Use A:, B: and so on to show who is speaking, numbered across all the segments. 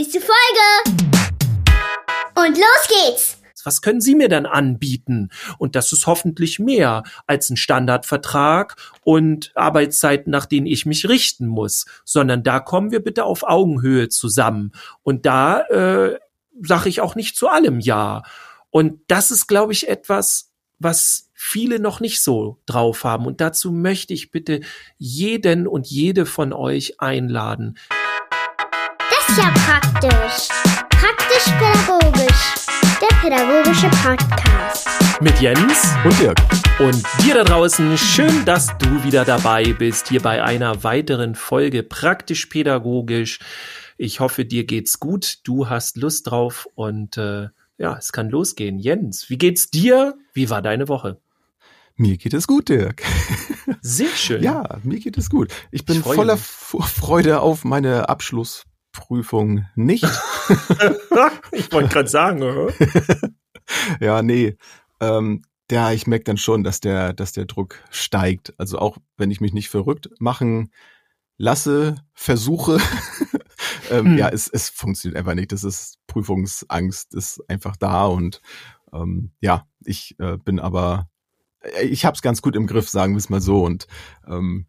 A: Nächste Folge! Und los geht's!
B: Was können Sie mir dann anbieten? Und das ist hoffentlich mehr als ein Standardvertrag und Arbeitszeiten, nach denen ich mich richten muss, sondern da kommen wir bitte auf Augenhöhe zusammen. Und da äh, sage ich auch nicht zu allem Ja. Und das ist, glaube ich, etwas, was viele noch nicht so drauf haben. Und dazu möchte ich bitte jeden und jede von euch einladen.
A: Ist ja praktisch. Praktisch-pädagogisch. Der pädagogische Podcast.
B: Mit Jens
C: Und Dirk.
B: und dir da draußen. Schön, dass du wieder dabei bist, hier bei einer weiteren Folge Praktisch-pädagogisch. Ich hoffe, dir geht's gut. Du hast Lust drauf und äh, ja, es kann losgehen. Jens, wie geht's dir? Wie war deine Woche?
C: Mir geht es gut, Dirk.
B: Sehr schön.
C: Ja, mir geht es gut. Ich bin
B: Ich
C: voller
B: mich.
C: Freude auf meine Abschlussprüfung nicht.
B: ich wollte gerade sagen, äh?
C: ja, nee. Ähm, ja, ich merke dann schon, dass der, dass der Druck steigt. Also auch wenn ich mich nicht verrückt machen lasse, versuche, ähm,
B: Hm.
C: ja, es, es funktioniert einfach nicht. Das ist Prüfungsangst, ist einfach da und ähm, ja, ich äh, bin aber, äh, ich habe es ganz gut im Griff, sagen wir es mal so und ähm,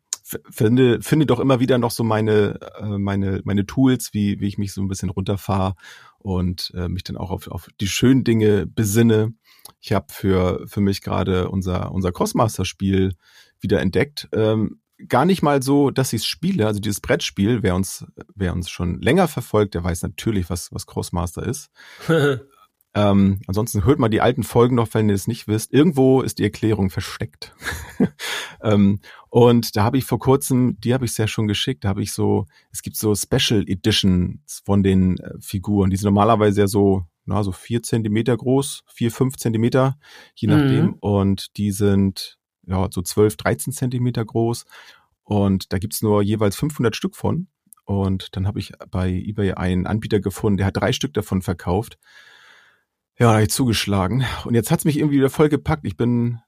C: finde finde doch immer wieder noch so meine äh, meine meine Tools, wie wie ich mich so ein bisschen runterfahre und äh, mich dann auch auf auf die schönen Dinge besinne. Ich habe für für mich gerade unser unser Crossmaster Spiel wieder entdeckt. Ähm, gar nicht mal so, dass ich es spiele, also dieses Brettspiel, wer uns wer uns schon länger verfolgt, der weiß natürlich, was was Crossmaster ist. Ähm, ansonsten hört mal die alten Folgen noch, wenn ihr es nicht wisst. Irgendwo ist die Erklärung versteckt. ähm, und da habe ich vor kurzem, die habe ich sehr schon geschickt, da habe ich so, es gibt so Special Editions von den äh, Figuren. Die sind normalerweise ja so, na, so vier Zentimeter groß, vier, fünf Zentimeter, je
B: Mhm.
C: nachdem. Und die sind ja so 12, 13 Zentimeter groß. Und da gibt's nur jeweils 500 Stück von. Und dann habe ich bei eBay einen Anbieter gefunden, der hat drei Stück davon verkauft. Ja, da hab ich zugeschlagen. Und jetzt hat's mich irgendwie wieder voll gepackt. Ich bin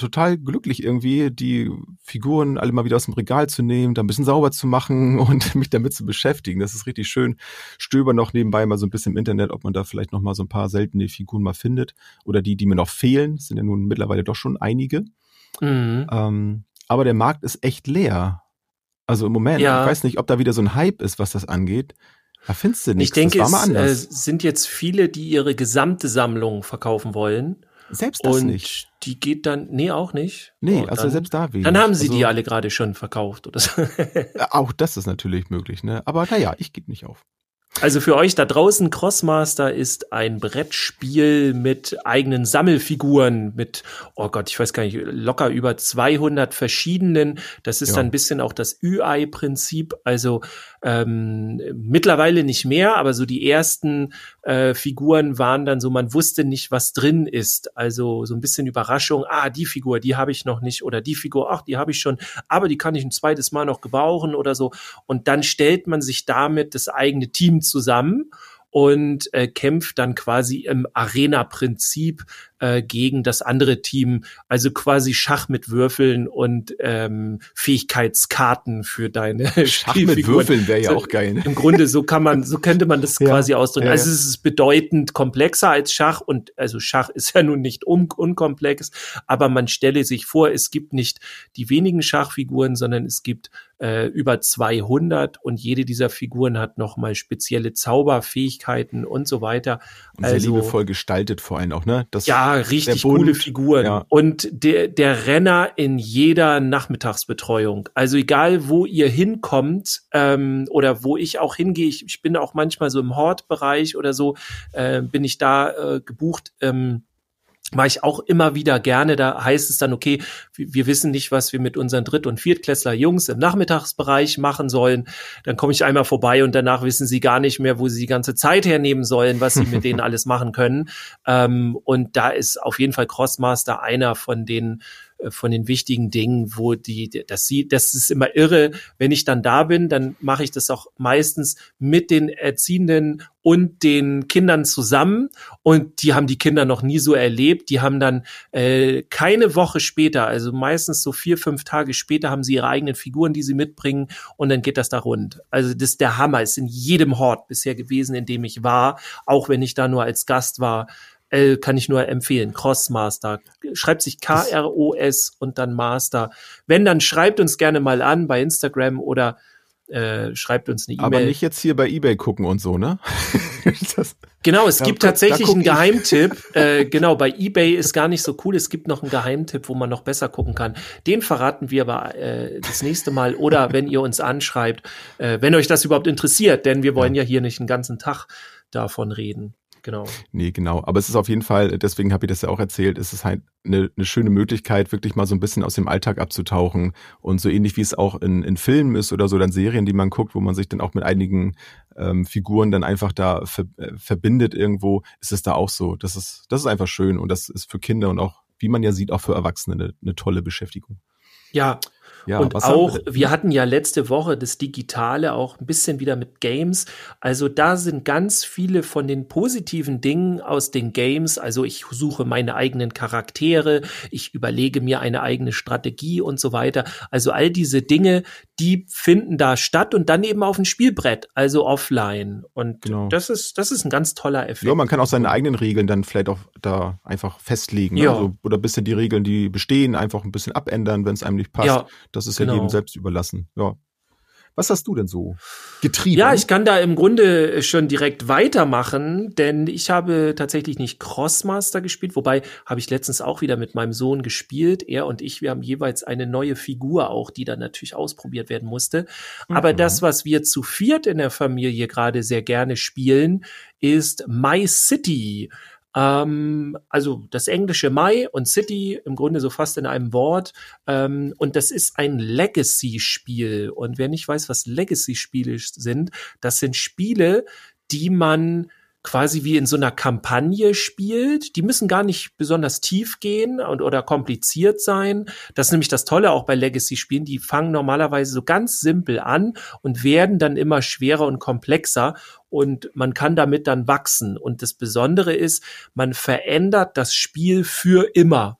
C: total glücklich irgendwie, die Figuren alle mal wieder aus dem Regal zu nehmen, da ein bisschen sauber zu machen und mich damit zu beschäftigen. Das ist richtig schön. Stöber noch nebenbei mal so ein bisschen im Internet, ob man da vielleicht noch mal so ein paar seltene Figuren mal findet. Oder die, die mir noch fehlen. Das sind ja nun mittlerweile doch schon einige.
B: mhm.
C: Ähm, aber der Markt ist echt leer. Also im Moment,
B: Ja.
C: ich weiß nicht, ob da wieder so ein Hype ist, was das angeht. Da findest du nichts.
B: Ich denke, es äh, sind jetzt viele, die ihre gesamte Sammlung verkaufen wollen.
C: Selbst das
B: und
C: nicht.
B: die geht dann, nee, auch nicht.
C: Nee,
B: Oh,
C: also
B: dann,
C: selbst da wenig.
B: Dann haben sie
C: also,
B: die alle gerade schon verkauft oder so.
C: Auch das ist natürlich möglich, ne? Aber naja, ich gebe nicht auf.
B: Also für euch da draußen, Crossmaster ist ein Brettspiel mit eigenen Sammelfiguren, mit, oh Gott, ich weiß gar nicht, locker über 200 verschiedenen. Das ist
C: Ja.
B: dann ein bisschen auch das Ü-Ei-Prinzip. Also ähm, mittlerweile nicht mehr, aber so die ersten äh, Figuren waren dann so, man wusste nicht, was drin ist. Also so ein bisschen Überraschung, ah, die Figur, die habe ich noch nicht oder die Figur, ach, die habe ich schon, aber die kann ich ein zweites Mal noch gebrauchen oder so. Und dann stellt man sich damit das eigene Team zusammen und äh, kämpft dann quasi im Arena-Prinzip äh, gegen das andere Team, also quasi Schach mit Würfeln und ähm, Fähigkeitskarten für deine
C: Schach mit. Würfeln wäre ja
B: So,
C: auch geil. Ne?
B: Im Grunde, so kann man, so könnte man das
C: Ja,
B: quasi ausdrücken.
C: ja,
B: also es ist bedeutend komplexer als Schach und also Schach ist ja nun nicht un unkomplex, aber man stelle sich vor, es gibt nicht die wenigen Schachfiguren, sondern es gibt äh, über 200 und jede dieser Figuren hat nochmal spezielle Zauberfähigkeiten und so weiter.
C: Und sehr
B: Also-
C: liebevoll gestaltet vor allem auch, ne? Das,
B: Ja, richtig
C: Bund,
B: coole Figuren.
C: ja.
B: Und der, der Renner in jeder Nachmittagsbetreuung. Also egal, wo ihr hinkommt ähm, oder wo ich auch hingehe, ich, ich bin auch manchmal so im Hortbereich oder so, äh, bin ich da äh, gebucht. Ähm, mache ich auch immer wieder gerne. Da heißt es dann, okay, wir, wissen nicht, was wir mit unseren Dritt- und Viertklässler Jungs im Nachmittagsbereich machen sollen. Dann komme ich einmal vorbei und danach wissen sie gar nicht mehr, wo sie die ganze Zeit hernehmen sollen, was sie mit denen alles machen können. Ähm, und da ist auf jeden Fall Crossmaster einer von den von den wichtigen Dingen, wo die, das sieht, das ist immer irre. Wenn ich dann da bin, dann mache ich das auch meistens mit den Erziehenden und den Kindern zusammen und die haben die Kinder noch nie so erlebt. Die haben dann äh, keine Woche später, also meistens so vier, fünf Tage später, haben sie ihre eigenen Figuren, die sie mitbringen und dann geht das da rund. Also das ist der Hammer, ist in jedem Hort bisher gewesen, in dem ich war, auch wenn ich da nur als Gast war. Äh, kann ich nur empfehlen. Crossmaster. Schreibt sich K-R-O-S und dann Master. Wenn, dann schreibt uns gerne mal an bei Instagram oder äh, schreibt uns eine E-Mail.
C: Aber nicht jetzt hier bei eBay gucken und so, ne?
B: das, genau, es gibt tatsächlich einen Geheimtipp. äh, genau, bei eBay ist gar nicht so cool. Es gibt noch einen Geheimtipp, wo man noch besser gucken kann. Den verraten wir aber äh, das nächste Mal oder wenn ihr uns anschreibt, äh, wenn euch das überhaupt interessiert, denn wir wollen ja, ja hier nicht einen ganzen Tag davon reden genau.
C: Nee, genau. Aber es ist auf jeden Fall, deswegen habe ich das ja auch erzählt, es ist halt eine, eine schöne Möglichkeit, wirklich mal so ein bisschen aus dem Alltag abzutauchen. Und so ähnlich wie es auch in, in Filmen ist oder so, dann Serien, die man guckt, wo man sich dann auch mit einigen ähm, Figuren dann einfach da ver, äh, verbindet irgendwo, ist es da auch so. Das ist, das ist einfach schön und das ist für Kinder und auch, wie man ja sieht, auch für Erwachsene eine, eine tolle Beschäftigung.
B: Ja, ja, und auch, wir? wir hatten ja letzte Woche das Digitale auch ein bisschen wieder mit Games. Also da sind ganz viele von den positiven Dingen aus den Games. Also ich suche meine eigenen Charaktere, ich überlege mir eine eigene Strategie und so weiter. Also all diese Dinge, die finden da statt und dann eben auf dem Spielbrett, also offline. Und genau. das ist, das ist ein ganz toller Effekt.
C: Ja, man kann auch seine eigenen Regeln dann vielleicht auch da einfach festlegen. Ja. Also, oder ein bisschen die Regeln, die bestehen, einfach ein bisschen abändern, wenn es einem nicht passt. Ja. Das ist genau. ja jedem selbst überlassen. Ja. Was hast du denn so getrieben?
B: Ja, ich kann da im Grunde schon direkt weitermachen, denn ich habe tatsächlich nicht Crossmaster gespielt, wobei habe ich letztens auch wieder mit meinem Sohn gespielt. Er und ich, wir haben jeweils eine neue Figur auch, die dann natürlich ausprobiert werden musste. Aber mhm. das, was wir zu viert in der Familie gerade sehr gerne spielen, ist My City. Ähm, also das englische Mai und City im Grunde so fast in einem Wort. Ähm, und das ist ein Legacy-Spiel. Und wer nicht weiß, was Legacy-Spiele sind, das sind Spiele, die man quasi wie in so einer Kampagne spielt. Die müssen gar nicht besonders tief gehen und oder kompliziert sein. Das ist nämlich das Tolle auch bei Legacy-Spielen. Die fangen normalerweise so ganz simpel an und werden dann immer schwerer und komplexer und man kann damit dann wachsen. Und das Besondere ist, man verändert das Spiel für immer.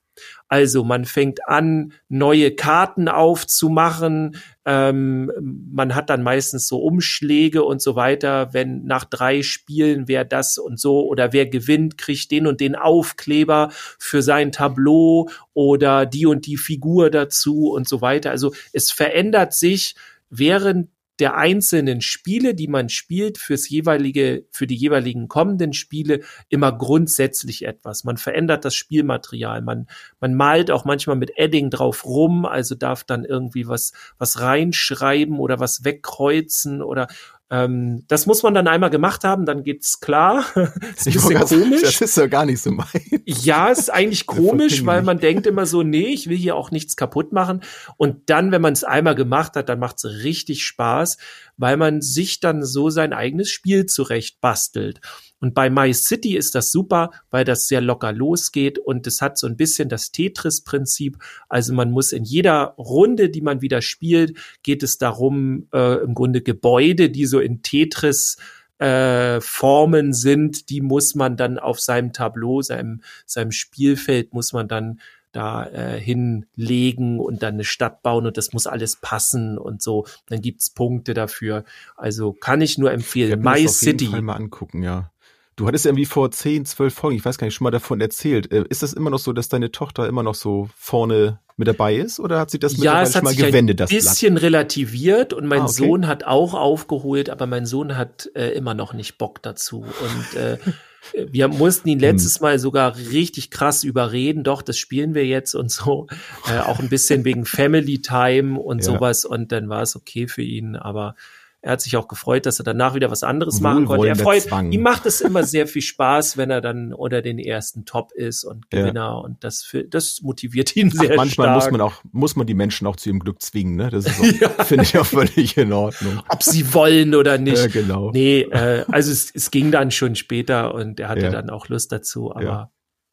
B: Also man fängt an, neue Karten aufzumachen. Ähm, man hat dann meistens so Umschläge und so weiter. Wenn nach drei Spielen wer das und so oder wer gewinnt, kriegt den und den Aufkleber für sein Tableau oder die und die Figur dazu und so weiter. Also es verändert sich während der einzelnen Spiele, die man spielt, fürs jeweilige, für die jeweiligen kommenden Spiele immer grundsätzlich etwas. Man verändert das Spielmaterial. Man, man malt auch manchmal mit Edding drauf rum, also darf dann irgendwie was, was reinschreiben oder was wegkreuzen oder ähm, das muss man dann einmal gemacht haben, dann geht's klar.
C: ist ein bisschen komisch. Das ist ja gar nicht so mein.
B: Ja, ist eigentlich komisch, weil man denkt immer so, nee, ich will hier auch nichts kaputt machen. Und dann, wenn man es einmal gemacht hat, dann macht's richtig Spaß, weil man sich dann so sein eigenes Spiel zurecht bastelt. Und bei My City ist das super, weil das sehr locker losgeht und es hat so ein bisschen das Tetris-Prinzip. Also man muss in jeder Runde, die man wieder spielt, geht es darum, äh, im Grunde Gebäude, die so in Tetris äh, Formen sind, die muss man dann auf seinem Tableau, seinem, seinem Spielfeld, muss man dann da äh, hinlegen und dann eine Stadt bauen und das muss alles passen und so. Dann gibt's Punkte dafür. Also kann ich nur empfehlen. My City.
C: mal angucken, ja. Du hattest irgendwie vor 10, 12 Folgen, ich weiß gar nicht, schon mal davon erzählt. Äh, ist das immer noch so, dass deine Tochter immer noch so vorne mit dabei ist oder hat sie das
B: ja, es hat mal sich gewendet, ein bisschen relativiert und mein ah, okay. Sohn hat auch aufgeholt, aber mein Sohn hat äh, immer noch nicht Bock dazu und äh, wir mussten ihn letztes hm. Mal sogar richtig krass überreden, doch, das spielen wir jetzt und so. Äh, auch ein bisschen wegen Family Time und ja. sowas. Und dann war es okay für ihn, aber er hat sich auch gefreut, dass er danach wieder was anderes machen konnte. Er freut, Zwang. ihm macht es immer sehr viel Spaß, wenn er dann unter den ersten Top ist und Gewinner ja. und das für, das motiviert ihn sehr Ach,
C: manchmal
B: stark.
C: muss man auch muss man die Menschen auch zu ihrem Glück zwingen, ne? Das ist ja. finde ich auch völlig in Ordnung.
B: Ob sie wollen oder nicht.
C: Ja, genau.
B: Nee, äh, also es, es ging dann schon später und er hatte ja. dann auch Lust dazu, aber
C: ja,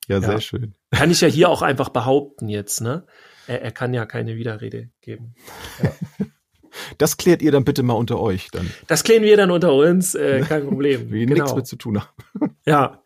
C: ja sehr schön.
B: Kann ich ja hier auch einfach behaupten jetzt, ne? er, er kann ja keine Widerrede geben. Ja.
C: Das klärt ihr dann bitte mal unter euch dann.
B: Das klären wir dann unter uns, äh, kein Problem.
C: Wir genau. nichts mit zu tun haben.
B: Ja.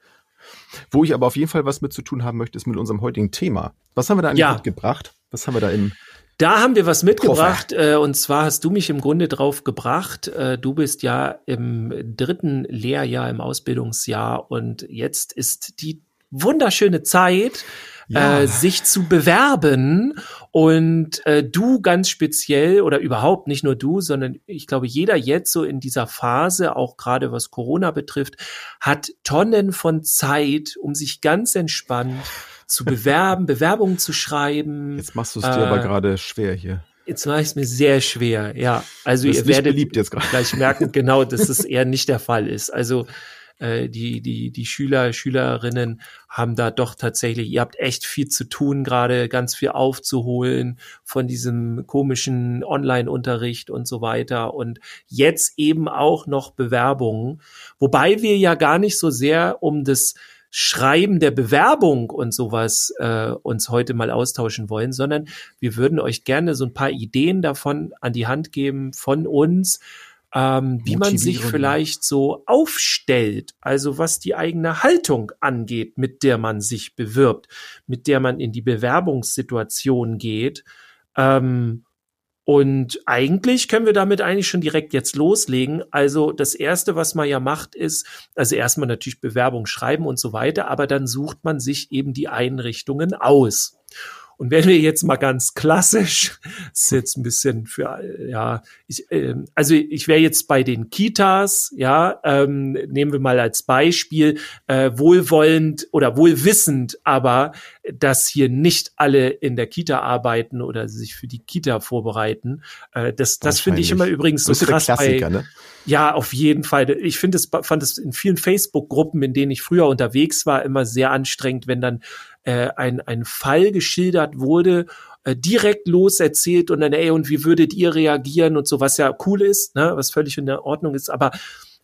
C: Wo ich aber auf jeden Fall was mit zu tun haben möchte, ist mit unserem heutigen Thema. Was haben wir da eigentlich ja. mitgebracht? Was haben wir da im
B: da haben wir was mitgebracht äh, und zwar hast du mich im Grunde drauf gebracht. Äh, du bist ja im dritten Lehrjahr im Ausbildungsjahr und jetzt ist die wunderschöne Zeit, ja. äh, sich zu bewerben. Und äh, du ganz speziell oder überhaupt nicht nur du, sondern ich glaube, jeder jetzt so in dieser Phase, auch gerade was Corona betrifft, hat Tonnen von Zeit, um sich ganz entspannt zu bewerben, Bewerbungen zu schreiben.
C: Jetzt machst du es dir äh, aber gerade schwer hier.
B: Jetzt mache ich es mir sehr schwer, ja. Also
C: ihr werdet jetzt
B: gleich merken, genau, dass es eher nicht der Fall ist. Also äh, die, die, die Schüler, Schülerinnen haben da doch tatsächlich, ihr habt echt viel zu tun, gerade ganz viel aufzuholen von diesem komischen Online-Unterricht und so weiter. Und jetzt eben auch noch Bewerbungen, wobei wir ja gar nicht so sehr um das Schreiben der Bewerbung und sowas äh, uns heute mal austauschen wollen, sondern wir würden euch gerne so ein paar Ideen davon an die Hand geben von uns, ähm, wie man sich vielleicht so aufstellt, also was die eigene Haltung angeht, mit der man sich bewirbt, mit der man in die Bewerbungssituation geht. Ähm, und eigentlich können wir damit eigentlich schon direkt jetzt loslegen. Also das erste, was man ja macht, ist, also erstmal natürlich Bewerbung schreiben und so weiter, aber dann sucht man sich eben die Einrichtungen aus. Und wenn wir jetzt mal ganz klassisch, das ist jetzt ein bisschen für, ja, ich, äh, also ich wäre jetzt bei den Kitas, ja, ähm, nehmen wir mal als Beispiel, äh, wohlwollend oder wohlwissend, aber dass hier nicht alle in der Kita arbeiten oder sich für die Kita vorbereiten. Äh, das das finde ich immer übrigens so krass bei, ne? Ja, auf jeden Fall. Ich finde es, fand es in vielen Facebook-Gruppen, in denen ich früher unterwegs war, immer sehr anstrengend, wenn dann äh, ein, ein Fall geschildert wurde, äh, direkt loserzählt und dann, ey, und wie würdet ihr reagieren und so, was ja cool ist, ne, was völlig in der Ordnung ist, aber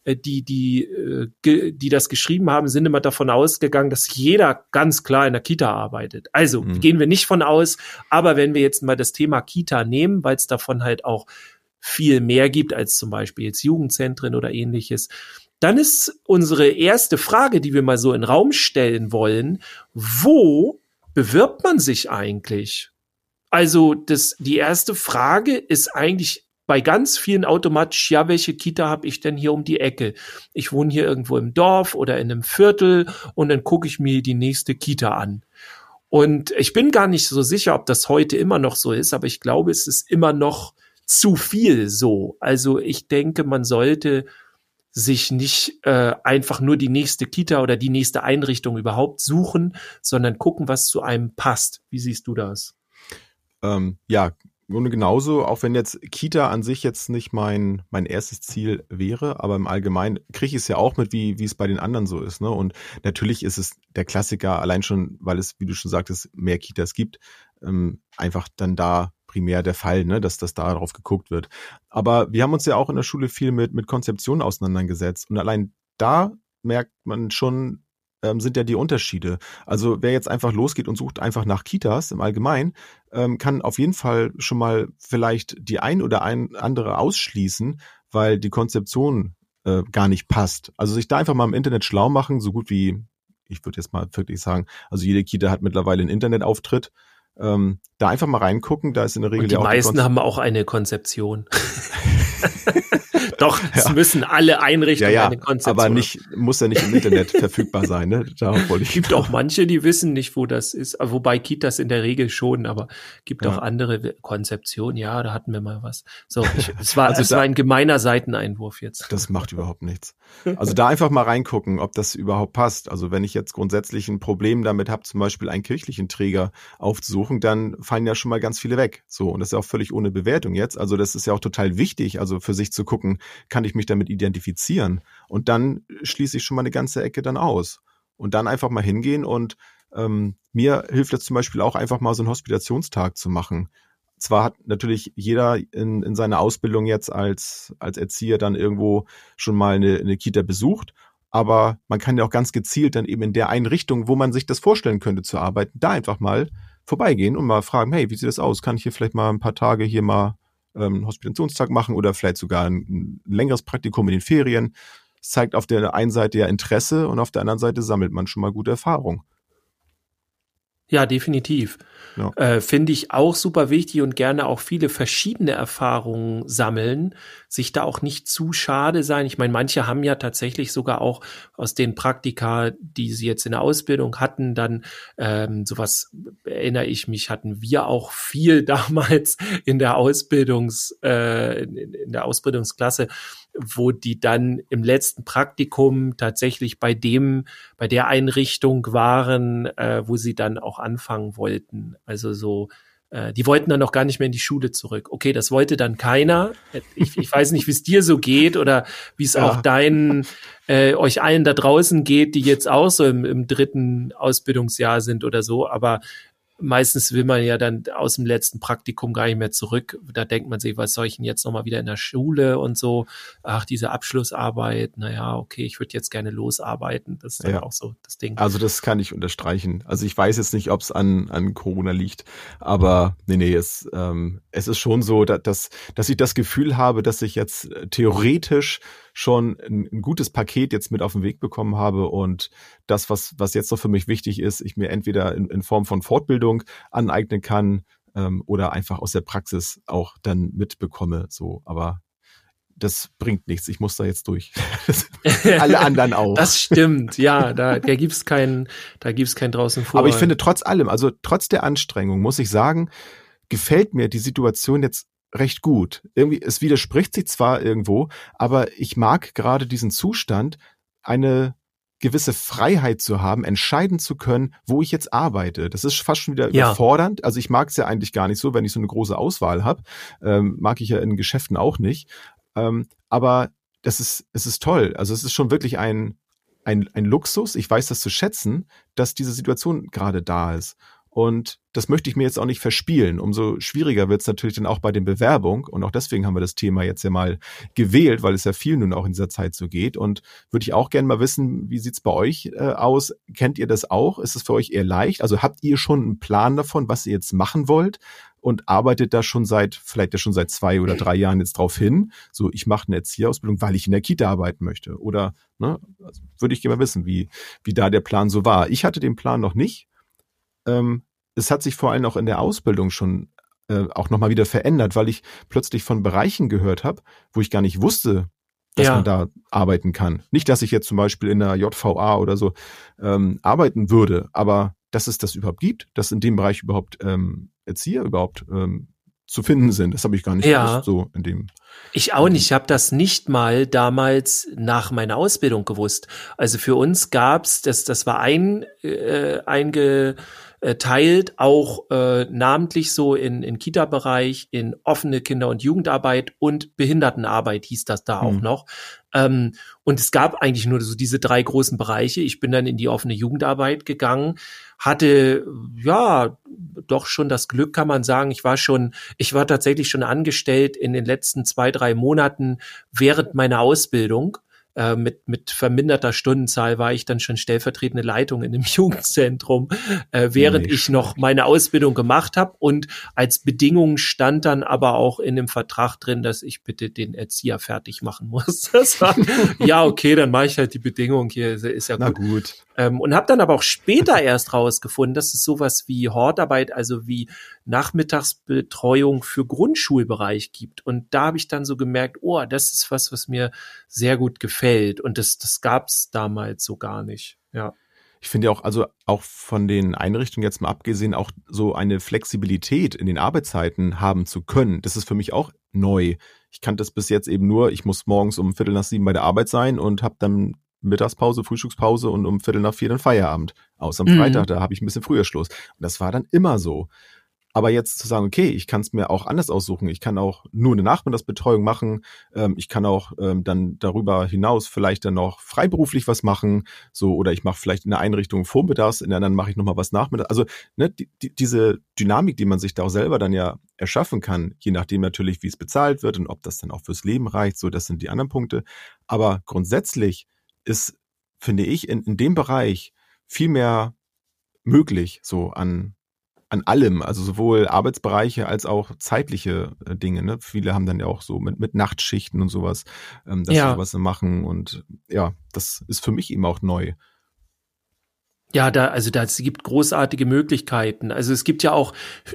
B: äh, die, die, äh, die das geschrieben haben, sind immer davon ausgegangen, dass jeder ganz klar in der Kita arbeitet. Also mhm. gehen wir nicht von aus, aber wenn wir jetzt mal das Thema Kita nehmen, weil es davon halt auch viel mehr gibt als zum Beispiel jetzt Jugendzentren oder ähnliches, dann ist unsere erste Frage, die wir mal so in Raum stellen wollen, wo bewirbt man sich eigentlich? Also das, die erste Frage ist eigentlich bei ganz vielen automatisch, ja, welche Kita habe ich denn hier um die Ecke? Ich wohne hier irgendwo im Dorf oder in einem Viertel und dann gucke ich mir die nächste Kita an. Und ich bin gar nicht so sicher, ob das heute immer noch so ist, aber ich glaube, es ist immer noch zu viel so. Also ich denke, man sollte sich nicht äh, einfach nur die nächste Kita oder die nächste Einrichtung überhaupt suchen, sondern gucken, was zu einem passt. Wie siehst du das?
C: Ähm, ja, Grunde genauso, auch wenn jetzt Kita an sich jetzt nicht mein, mein erstes Ziel wäre, aber im Allgemeinen kriege ich es ja auch mit, wie, wie es bei den anderen so ist. Ne? Und natürlich ist es der Klassiker, allein schon, weil es, wie du schon sagtest, mehr Kitas gibt, ähm, einfach dann da primär der Fall, ne, dass das darauf geguckt wird. Aber wir haben uns ja auch in der Schule viel mit, mit Konzeptionen auseinandergesetzt. Und allein da merkt man schon, ähm, sind ja die Unterschiede. Also wer jetzt einfach losgeht und sucht einfach nach Kitas im Allgemeinen, ähm, kann auf jeden Fall schon mal vielleicht die ein oder ein andere ausschließen, weil die Konzeption äh, gar nicht passt. Also sich da einfach mal im Internet schlau machen, so gut wie, ich würde jetzt mal wirklich sagen, also jede Kita hat mittlerweile einen Internetauftritt. Ähm, da einfach mal reingucken, da ist in der Regel
B: Und die
C: ja auch
B: meisten
C: die
B: haben auch eine Konzeption. Doch, es ja. müssen alle Einrichtungen
C: ja, ja, eine Konzeption Aber nicht, muss ja nicht im Internet verfügbar sein, ne?
B: Darauf wollte ich. Gibt auch manche, die wissen nicht, wo das ist. Wobei Kitas in der Regel schon, aber gibt auch andere Konzeptionen. Ja, da hatten wir mal was. So, ich, es war, also es da, war ein gemeiner Seiteneinwurf jetzt.
C: Das macht überhaupt nichts. Also da einfach mal reingucken, ob das überhaupt passt. Also wenn ich jetzt grundsätzlich ein Problem damit habe, zum Beispiel einen kirchlichen Träger aufzusuchen, dann fallen ja schon mal ganz viele weg. So, und das ist ja auch völlig ohne Bewertung jetzt. Also das ist ja auch total wichtig, also für sich zu gucken, kann ich mich damit identifizieren? Und dann schließe ich schon mal eine ganze Ecke dann aus. Und dann einfach mal hingehen und ähm, mir hilft es zum Beispiel auch einfach mal so einen Hospitationstag zu machen. Zwar hat natürlich jeder in, in seiner Ausbildung jetzt als, als Erzieher dann irgendwo schon mal eine, eine Kita besucht, aber man kann ja auch ganz gezielt dann eben in der Einrichtung, wo man sich das vorstellen könnte zu arbeiten, da einfach mal vorbeigehen und mal fragen, hey, wie sieht das aus? Kann ich hier vielleicht mal ein paar Tage hier mal ähm, Hospitationstag machen oder vielleicht sogar ein, ein längeres Praktikum in den Ferien? Es zeigt auf der einen Seite ja Interesse und auf der anderen Seite sammelt man schon mal gute Erfahrung.
B: Ja, definitiv. Ja. Äh, Finde ich auch super wichtig und gerne auch viele verschiedene Erfahrungen sammeln, sich da auch nicht zu schade sein. Ich meine, manche haben ja tatsächlich sogar auch aus den Praktika, die sie jetzt in der Ausbildung hatten, dann ähm, sowas erinnere ich mich, hatten wir auch viel damals in der Ausbildungs, äh, in der Ausbildungsklasse, wo die dann im letzten Praktikum tatsächlich bei dem, bei der Einrichtung waren, äh, wo sie dann auch anfangen wollten. Also so, äh, die wollten dann noch gar nicht mehr in die Schule zurück. Okay, das wollte dann keiner. Ich, ich weiß nicht, wie es dir so geht oder wie es ja. auch deinen, äh, euch allen da draußen geht, die jetzt auch so im, im dritten Ausbildungsjahr sind oder so. Aber meistens will man ja dann aus dem letzten Praktikum gar nicht mehr zurück. Da denkt man sich, was soll ich denn jetzt nochmal wieder in der Schule und so. Ach, diese Abschlussarbeit, naja, okay, ich würde jetzt gerne losarbeiten. Das ist dann ja. auch so das Ding.
C: Also das kann ich unterstreichen. Also ich weiß jetzt nicht, ob es an, an Corona liegt, aber nee, nee, es, ähm, es ist schon so, dass, dass ich das Gefühl habe, dass ich jetzt theoretisch schon ein, ein, gutes Paket jetzt mit auf den Weg bekommen habe und das, was, was jetzt noch für mich wichtig ist, ich mir entweder in, in Form von Fortbildung aneignen kann ähm, oder einfach aus der Praxis auch dann mitbekomme. So, aber das bringt nichts. Ich muss da jetzt durch. Alle anderen auch.
B: Das stimmt, ja. Da, da gibt's keinen, da gibt's keinen draußen vor.
C: Aber ich finde trotz allem, also trotz der Anstrengung, muss ich sagen, gefällt mir die Situation jetzt recht gut. Irgendwie, es widerspricht sich zwar irgendwo, aber ich mag gerade diesen Zustand, eine gewisse Freiheit zu haben, entscheiden zu können, wo ich jetzt arbeite. Das ist fast schon wieder ja. überfordernd. Also ich mag es ja eigentlich gar nicht so, wenn ich so eine große Auswahl habe. Ähm, mag ich ja in Geschäften auch nicht. Ähm, aber das ist, es ist toll. Also es ist schon wirklich ein, ein, ein Luxus. Ich weiß das zu schätzen, dass diese Situation gerade da ist. Und das möchte ich mir jetzt auch nicht verspielen. Umso schwieriger wird es natürlich dann auch bei den Bewerbungen. Und auch deswegen haben wir das Thema jetzt ja mal gewählt, weil es ja viel nun auch in dieser Zeit so geht. Und würde ich auch gerne mal wissen, wie sieht's bei euch äh, aus? Kennt ihr das auch? Ist es für euch eher leicht? Also habt ihr schon einen Plan davon, was ihr jetzt machen wollt? Und arbeitet da schon seit, vielleicht ja schon seit zwei oder drei Jahren jetzt drauf hin. So, ich mache eine Erzieherausbildung, weil ich in der Kita arbeiten möchte. Oder, ne, also würde ich gerne mal wissen, wie, wie da der Plan so war. Ich hatte den Plan noch nicht. Ähm, es hat sich vor allem auch in der Ausbildung schon äh, auch nochmal wieder verändert, weil ich plötzlich von Bereichen gehört habe, wo ich gar nicht wusste, dass ja. man da arbeiten kann. Nicht, dass ich jetzt zum Beispiel in der JVA oder so ähm, arbeiten würde, aber dass es das überhaupt gibt, dass in dem Bereich überhaupt ähm, Erzieher überhaupt ähm, zu finden sind. Das habe ich gar nicht ja. gewusst, so in dem.
B: Ich auch nicht. Ich habe das nicht mal damals nach meiner Ausbildung gewusst. Also für uns gab's das, das war ein äh, einge äh, teilt, auch äh, namentlich so in, in Kita-Bereich, in offene Kinder- und Jugendarbeit und Behindertenarbeit hieß das da mhm. auch noch. Ähm, und es gab eigentlich nur so diese drei großen Bereiche. Ich bin dann in die offene Jugendarbeit gegangen, hatte ja doch schon das Glück, kann man sagen. Ich war schon, ich war tatsächlich schon angestellt in den letzten zwei, drei Monaten während meiner Ausbildung äh, mit, mit verminderter Stundenzahl war ich dann schon stellvertretende Leitung in dem Jugendzentrum, äh, während Nicht ich noch meine Ausbildung gemacht habe. Und als Bedingung stand dann aber auch in dem Vertrag drin, dass ich bitte den Erzieher fertig machen muss. Das war, ja, okay, dann mache ich halt die Bedingung hier, ist ja gut. Na gut. Ähm, und habe dann aber auch später erst rausgefunden, dass es sowas wie Hortarbeit, also wie Nachmittagsbetreuung für Grundschulbereich gibt. Und da habe ich dann so gemerkt, oh, das ist was, was mir sehr gut gefällt. Und das, das gab es damals so gar nicht. Ja.
C: Ich finde ja auch, also auch von den Einrichtungen jetzt mal abgesehen, auch so eine Flexibilität in den Arbeitszeiten haben zu können. Das ist für mich auch neu. Ich kannte das bis jetzt eben nur, ich muss morgens um Viertel nach sieben bei der Arbeit sein und habe dann Mittagspause, Frühstückspause und um Viertel nach vier dann Feierabend. Außer am mhm. Freitag, da habe ich ein bisschen früher Schluss. Und das war dann immer so. Aber jetzt zu sagen, okay, ich kann es mir auch anders aussuchen. Ich kann auch nur eine Nachmittagsbetreuung machen. Ähm, ich kann auch ähm, dann darüber hinaus vielleicht dann noch freiberuflich was machen. So, oder ich mache vielleicht in der Einrichtung Vormittags, in der anderen mache ich nochmal was nachmittags. Also ne, die, die, diese Dynamik, die man sich da auch selber dann ja erschaffen kann, je nachdem natürlich, wie es bezahlt wird und ob das dann auch fürs Leben reicht. So, das sind die anderen Punkte. Aber grundsätzlich ist, finde ich, in, in dem Bereich viel mehr möglich, so an, an allem, also sowohl Arbeitsbereiche als auch zeitliche äh, Dinge. Ne? Viele haben dann ja auch so mit, mit Nachtschichten und sowas, ähm, dass ja. sie sowas machen. Und ja, das ist für mich eben auch neu.
B: Ja, da, also da, es gibt großartige Möglichkeiten. Also es gibt ja auch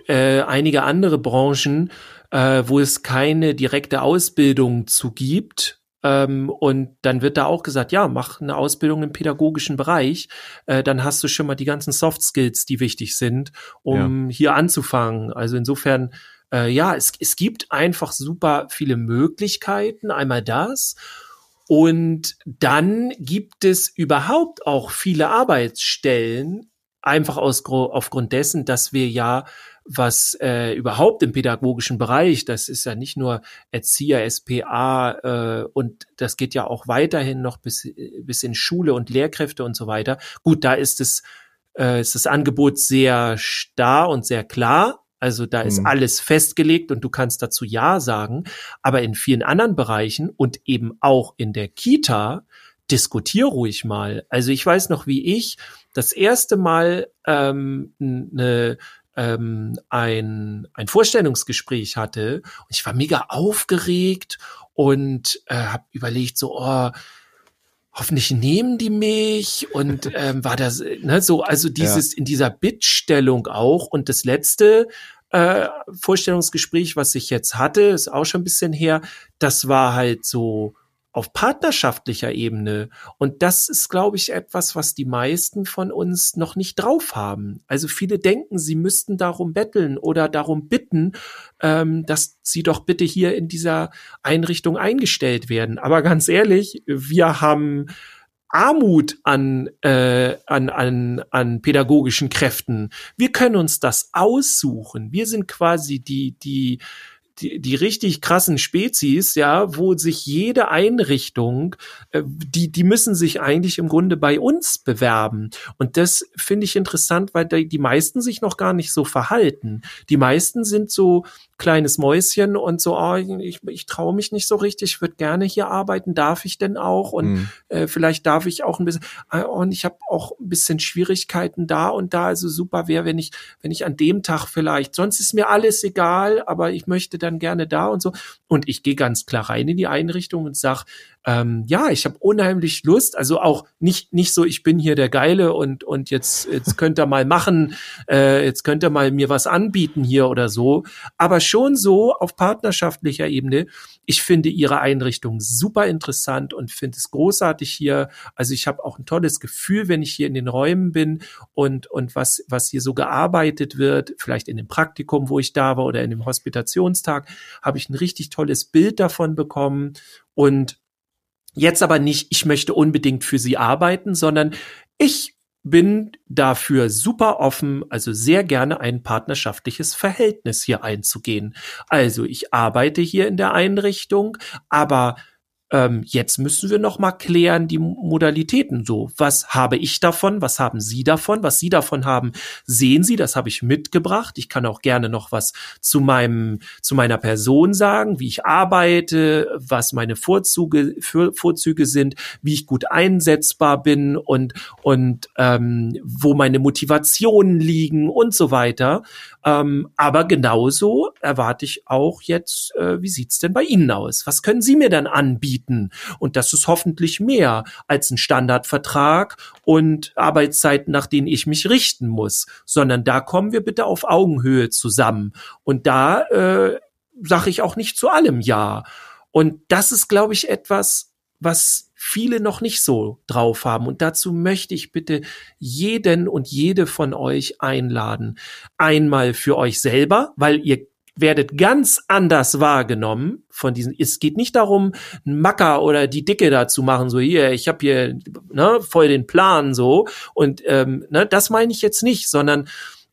B: äh, einige andere Branchen, äh, wo es keine direkte Ausbildung zu gibt. Ähm, und dann wird da auch gesagt, ja, mach eine Ausbildung im pädagogischen Bereich. Äh, dann hast du schon mal die ganzen Soft Skills, die wichtig sind, um ja. hier anzufangen. Also insofern, äh, ja, es, es gibt einfach super viele Möglichkeiten. Einmal das. Und dann gibt es überhaupt auch viele Arbeitsstellen, einfach aus, aufgrund dessen, dass wir ja was äh, überhaupt im pädagogischen Bereich, das ist ja nicht nur Erzieher, SPA äh, und das geht ja auch weiterhin noch bis, bis in Schule und Lehrkräfte und so weiter. Gut, da ist es äh, ist das Angebot sehr starr und sehr klar. Also da ist mhm. alles festgelegt und du kannst dazu Ja sagen. Aber in vielen anderen Bereichen und eben auch in der Kita, diskutier ruhig mal. Also ich weiß noch, wie ich das erste Mal ähm, eine ähm, ein, ein Vorstellungsgespräch hatte. Und ich war mega aufgeregt und äh, habe überlegt, so, oh, hoffentlich nehmen die mich und ähm, war das ne, so also dieses ja. in dieser Bittstellung auch und das letzte äh, Vorstellungsgespräch was ich jetzt hatte ist auch schon ein bisschen her das war halt so auf partnerschaftlicher Ebene. Und das ist, glaube ich, etwas, was die meisten von uns noch nicht drauf haben. Also viele denken, sie müssten darum betteln oder darum bitten, ähm, dass sie doch bitte hier in dieser Einrichtung eingestellt werden. Aber ganz ehrlich, wir haben Armut an, äh, an, an, an pädagogischen Kräften. Wir können uns das aussuchen. Wir sind quasi die, die, die, die richtig krassen Spezies, ja, wo sich jede Einrichtung, äh, die, die müssen sich eigentlich im Grunde bei uns bewerben. Und das finde ich interessant, weil die meisten sich noch gar nicht so verhalten. Die meisten sind so kleines Mäuschen und so, oh, ich, ich traue mich nicht so richtig, ich würde gerne hier arbeiten, darf ich denn auch? Und mhm. äh, vielleicht darf ich auch ein bisschen, äh, und ich habe auch ein bisschen Schwierigkeiten da und da. Also super wäre, wenn ich, wenn ich an dem Tag vielleicht, sonst ist mir alles egal, aber ich möchte dann gerne da und so. Und ich gehe ganz klar rein in die Einrichtung und sag, ähm, ja, ich habe unheimlich Lust, also auch nicht nicht so, ich bin hier der Geile und und jetzt jetzt könnt ihr mal machen, äh, jetzt könnt ihr mal mir was anbieten hier oder so, aber schon so auf partnerschaftlicher Ebene. Ich finde Ihre Einrichtung super interessant und finde es großartig hier. Also ich habe auch ein tolles Gefühl, wenn ich hier in den Räumen bin und und was was hier so gearbeitet wird, vielleicht in dem Praktikum, wo ich da war oder in dem Hospitationstag, habe ich ein richtig tolles Bild davon bekommen und Jetzt aber nicht, ich möchte unbedingt für sie arbeiten, sondern ich bin dafür super offen, also sehr gerne ein partnerschaftliches Verhältnis hier einzugehen. Also ich arbeite hier in der Einrichtung, aber ähm, jetzt müssen wir noch mal klären die Modalitäten so. Was habe ich davon? Was haben Sie davon? Was Sie davon haben, sehen Sie, das habe ich mitgebracht. Ich kann auch gerne noch was zu meinem, zu meiner Person sagen, wie ich arbeite, was meine Vorzüge, für, Vorzüge sind, wie ich gut einsetzbar bin und, und ähm, wo meine Motivationen liegen und so weiter. Ähm, aber genauso erwarte ich auch jetzt, äh, wie sieht's denn bei Ihnen aus? Was können Sie mir dann anbieten? Und das ist hoffentlich mehr als ein Standardvertrag und Arbeitszeiten, nach denen ich mich richten muss, sondern da kommen wir bitte auf Augenhöhe zusammen. Und da äh, sage ich auch nicht zu allem Ja. Und das ist, glaube ich, etwas, was viele noch nicht so drauf haben. Und dazu möchte ich bitte jeden und jede von euch einladen. Einmal für euch selber, weil ihr werdet ganz anders wahrgenommen von diesen. Es geht nicht darum, einen Macker oder die Dicke da zu machen, so hier, ich habe hier ne, voll den Plan so. Und ähm, ne, das meine ich jetzt nicht, sondern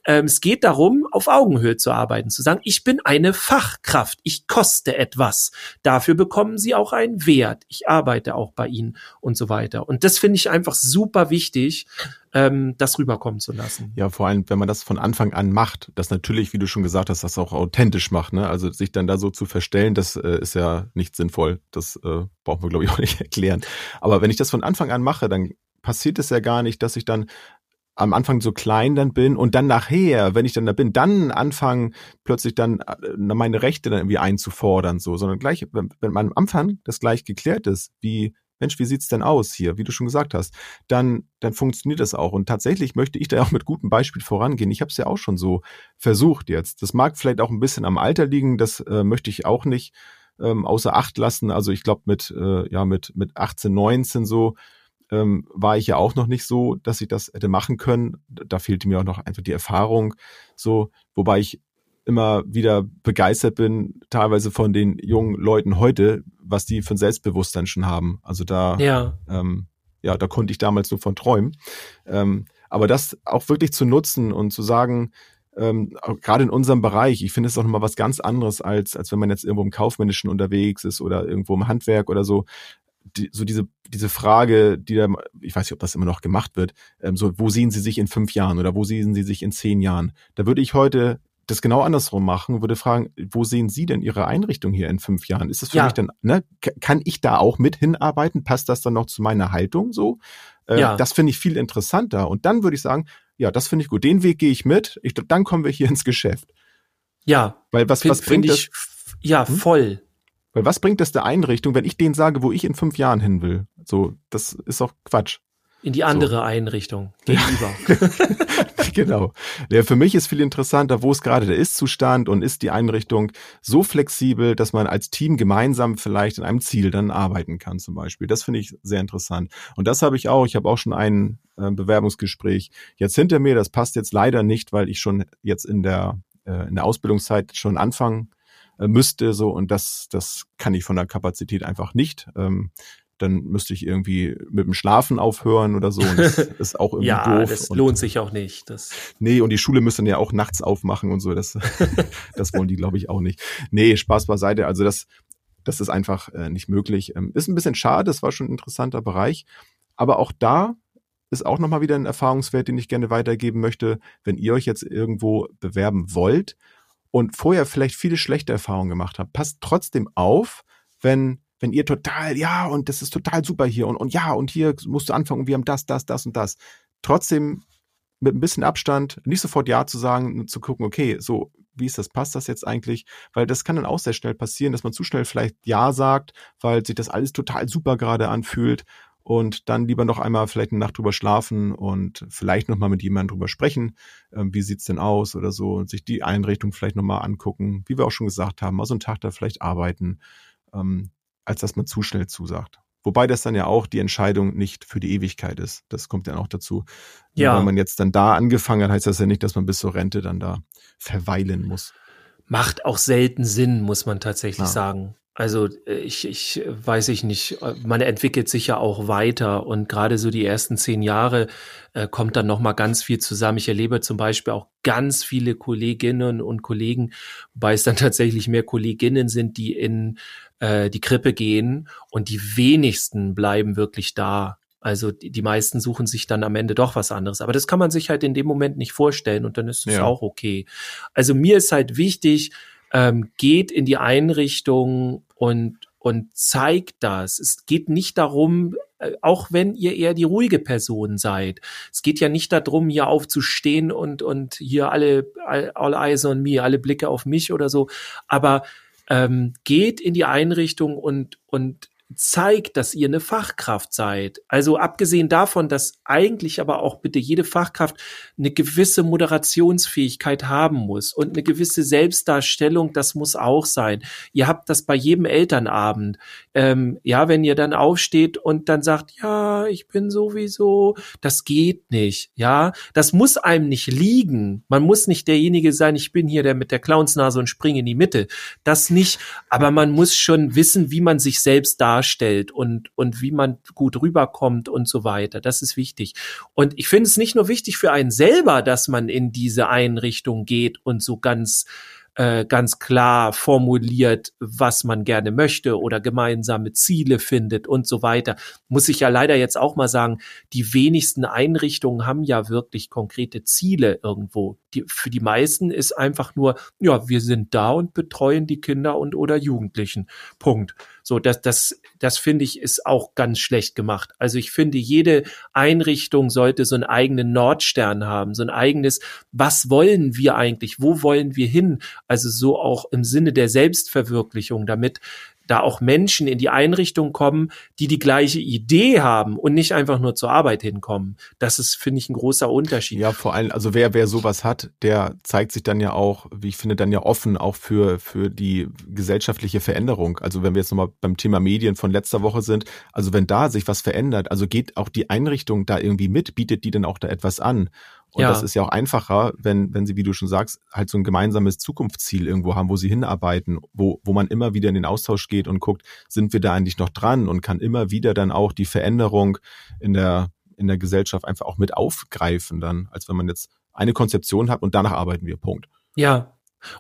B: ähm, es geht darum, auf Augenhöhe zu arbeiten, zu sagen, ich bin eine Fachkraft, ich koste etwas. Dafür bekommen Sie auch einen Wert. Ich arbeite auch bei Ihnen und so weiter. Und das finde ich einfach super wichtig, ähm, das rüberkommen zu lassen.
C: Ja, vor allem, wenn man das von Anfang an macht, das natürlich, wie du schon gesagt hast, das auch authentisch macht. Ne? Also sich dann da so zu verstellen, das äh, ist ja nicht sinnvoll. Das äh, brauchen wir, glaube ich, auch nicht erklären. Aber wenn ich das von Anfang an mache, dann passiert es ja gar nicht, dass ich dann am Anfang so klein dann bin und dann nachher, wenn ich dann da bin, dann anfangen plötzlich dann äh, meine Rechte dann irgendwie einzufordern, so, sondern gleich, wenn, wenn man am Anfang das gleich geklärt ist, wie Mensch, wie sieht's denn aus hier, wie du schon gesagt hast, dann, dann funktioniert das auch. Und tatsächlich möchte ich da auch mit gutem Beispiel vorangehen. Ich habe es ja auch schon so versucht jetzt. Das mag vielleicht auch ein bisschen am Alter liegen, das äh, möchte ich auch nicht ähm, außer Acht lassen. Also ich glaube mit, äh, ja, mit, mit 18, 19 so ähm, war ich ja auch noch nicht so, dass ich das hätte machen können. Da fehlte mir auch noch einfach die Erfahrung. So, wobei ich immer wieder begeistert bin, teilweise von den jungen Leuten heute, was die für ein Selbstbewusstsein schon haben. Also da, ja, ähm, ja da konnte ich damals nur von träumen. Ähm, aber das auch wirklich zu nutzen und zu sagen, ähm, gerade in unserem Bereich, ich finde es auch nochmal was ganz anderes, als, als wenn man jetzt irgendwo im Kaufmännischen unterwegs ist oder irgendwo im Handwerk oder so. Die, so diese, diese Frage, die da, ich weiß nicht, ob das immer noch gemacht wird, ähm, so, wo sehen Sie sich in fünf Jahren oder wo sehen Sie sich in zehn Jahren? Da würde ich heute das genau andersrum machen, würde fragen, wo sehen Sie denn Ihre Einrichtung hier in fünf Jahren? Ist das für ja. mich dann, ne, kann ich da auch mit hinarbeiten? Passt das dann noch zu meiner Haltung so? Äh, ja. Das finde ich viel interessanter. Und dann würde ich sagen, ja, das finde ich gut. Den Weg gehe ich mit. Ich, dann kommen wir hier ins Geschäft.
B: Ja.
C: Weil was, find, was bringt ich,
B: das? Ja, hm? voll.
C: Weil was bringt das der Einrichtung, wenn ich denen sage, wo ich in fünf Jahren hin will? So, das ist doch Quatsch.
B: In die andere so. Einrichtung gegenüber.
C: genau. Ja, für mich ist viel interessanter, wo ist gerade der Ist-Zustand und ist die Einrichtung so flexibel, dass man als Team gemeinsam vielleicht an einem Ziel dann arbeiten kann zum Beispiel. Das finde ich sehr interessant. Und das habe ich auch. Ich habe auch schon ein äh, Bewerbungsgespräch jetzt hinter mir. Das passt jetzt leider nicht, weil ich schon jetzt in der, äh, in der Ausbildungszeit schon anfangen äh, müsste so und das das kann ich von der Kapazität einfach nicht. Ähm, dann müsste ich irgendwie mit dem Schlafen aufhören oder so. Und das ist auch irgendwie
B: ja,
C: doof.
B: das lohnt sich auch nicht. Das
C: nee, und die Schule müsste dann ja auch nachts aufmachen und so. Das, das wollen die, glaube ich, auch nicht. Nee, Spaß beiseite. Also das, das ist einfach äh, nicht möglich. Ähm, ist ein bisschen schade, das war schon ein interessanter Bereich. Aber auch da ist auch nochmal wieder ein Erfahrungswert, den ich gerne weitergeben möchte. Wenn ihr euch jetzt irgendwo bewerben wollt und vorher vielleicht viele schlechte Erfahrungen gemacht habt, passt trotzdem auf, wenn wenn ihr total, ja, und das ist total super hier und, und ja, und hier musst du anfangen wir haben das, das, das und das. Trotzdem mit ein bisschen Abstand, nicht sofort Ja zu sagen, zu gucken, okay, so, wie ist das, passt das jetzt eigentlich? Weil das kann dann auch sehr schnell passieren, dass man zu schnell vielleicht Ja sagt, weil sich das alles total super gerade anfühlt und dann lieber noch einmal vielleicht eine Nacht drüber schlafen und vielleicht nochmal mit jemandem drüber sprechen, ähm, wie sieht's denn aus oder so und sich die Einrichtung vielleicht nochmal angucken, wie wir auch schon gesagt haben, mal so einen Tag da vielleicht arbeiten. Ähm, als dass man zu schnell zusagt. Wobei das dann ja auch die Entscheidung nicht für die Ewigkeit ist. Das kommt dann auch dazu. Ja. Wenn man jetzt dann da angefangen hat, heißt das ja nicht, dass man bis zur Rente dann da verweilen muss.
B: Macht auch selten Sinn, muss man tatsächlich ja. sagen. Also äh, ich, ich weiß ich nicht, man entwickelt sich ja auch weiter und gerade so die ersten zehn Jahre äh, kommt dann noch mal ganz viel zusammen. Ich erlebe zum Beispiel auch ganz viele Kolleginnen und Kollegen, wobei es dann tatsächlich mehr Kolleginnen sind, die in äh, die Krippe gehen und die wenigsten bleiben wirklich da. Also die, die meisten suchen sich dann am Ende doch was anderes. Aber das kann man sich halt in dem Moment nicht vorstellen und dann ist es ja. auch okay. Also mir ist halt wichtig, ähm, geht in die Einrichtung und und zeigt das. Es geht nicht darum, äh, auch wenn ihr eher die ruhige Person seid. Es geht ja nicht darum, hier aufzustehen und und hier alle all eyes on me, alle Blicke auf mich oder so. Aber ähm, geht in die Einrichtung und und zeigt, dass ihr eine Fachkraft seid. Also abgesehen davon, dass eigentlich aber auch bitte jede Fachkraft eine gewisse Moderationsfähigkeit haben muss und eine gewisse Selbstdarstellung, das muss auch sein. Ihr habt das bei jedem Elternabend. Ähm, ja, wenn ihr dann aufsteht und dann sagt, ja, ich bin sowieso, das geht nicht. Ja, das muss einem nicht liegen. Man muss nicht derjenige sein, ich bin hier der mit der Clownsnase und springe in die Mitte. Das nicht. Aber man muss schon wissen, wie man sich selbst darstellt darstellt und, und wie man gut rüberkommt und so weiter. Das ist wichtig. Und ich finde es nicht nur wichtig für einen selber, dass man in diese Einrichtung geht und so ganz äh, ganz klar formuliert, was man gerne möchte oder gemeinsame Ziele findet und so weiter. Muss ich ja leider jetzt auch mal sagen, die wenigsten Einrichtungen haben ja wirklich konkrete Ziele irgendwo. Die, für die meisten ist einfach nur, ja, wir sind da und betreuen die Kinder und oder Jugendlichen. Punkt. So, das, das, das finde ich ist auch ganz schlecht gemacht. Also ich finde, jede Einrichtung sollte so einen eigenen Nordstern haben, so ein eigenes, was wollen wir eigentlich? Wo wollen wir hin? Also so auch im Sinne der Selbstverwirklichung, damit da auch Menschen in die Einrichtung kommen, die die gleiche Idee haben und nicht einfach nur zur Arbeit hinkommen. Das ist, finde ich, ein großer Unterschied.
C: Ja, vor allem, also wer, wer sowas hat, der zeigt sich dann ja auch, wie ich finde, dann ja offen auch für, für die gesellschaftliche Veränderung. Also wenn wir jetzt nochmal beim Thema Medien von letzter Woche sind, also wenn da sich was verändert, also geht auch die Einrichtung da irgendwie mit, bietet die dann auch da etwas an. Und ja. das ist ja auch einfacher, wenn, wenn sie, wie du schon sagst, halt so ein gemeinsames Zukunftsziel irgendwo haben, wo sie hinarbeiten, wo, wo man immer wieder in den Austausch geht und guckt, sind wir da eigentlich noch dran und kann immer wieder dann auch die Veränderung in der, in der Gesellschaft einfach auch mit aufgreifen dann, als wenn man jetzt eine Konzeption hat und danach arbeiten wir, Punkt.
B: Ja,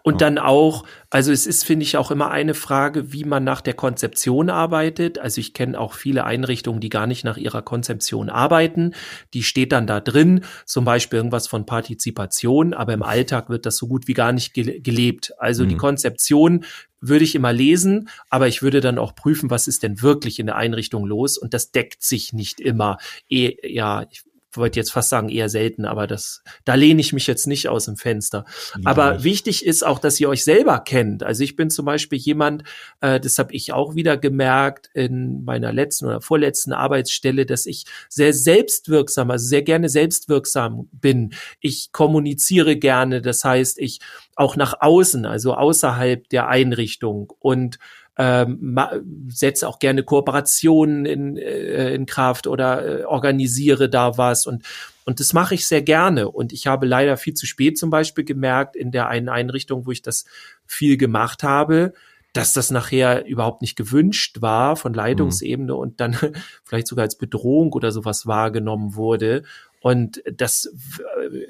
B: und dann auch, also es ist, finde ich, auch immer eine Frage, wie man nach der Konzeption arbeitet. Also ich kenne auch viele Einrichtungen, die gar nicht nach ihrer Konzeption arbeiten. Die steht dann da drin, zum Beispiel irgendwas von Partizipation, aber im Alltag wird das so gut wie gar nicht ge gelebt. Also mhm. die Konzeption würde ich immer lesen, aber ich würde dann auch prüfen, was ist denn wirklich in der Einrichtung los und das deckt sich nicht immer. E ja, ich wollte jetzt fast sagen eher selten, aber das, da lehne ich mich jetzt nicht aus dem Fenster. Ja, aber nicht. wichtig ist auch, dass ihr euch selber kennt. Also ich bin zum Beispiel jemand, äh, das habe ich auch wieder gemerkt in meiner letzten oder vorletzten Arbeitsstelle, dass ich sehr selbstwirksam, also sehr gerne selbstwirksam bin. Ich kommuniziere gerne, das heißt, ich auch nach außen, also außerhalb der Einrichtung und ähm, setze auch gerne Kooperationen in, äh, in Kraft oder äh, organisiere da was und und das mache ich sehr gerne. Und ich habe leider viel zu spät zum Beispiel gemerkt in der einen Einrichtung, wo ich das viel gemacht habe, dass das nachher überhaupt nicht gewünscht war von Leitungsebene mhm. und dann vielleicht sogar als Bedrohung oder sowas wahrgenommen wurde. Und das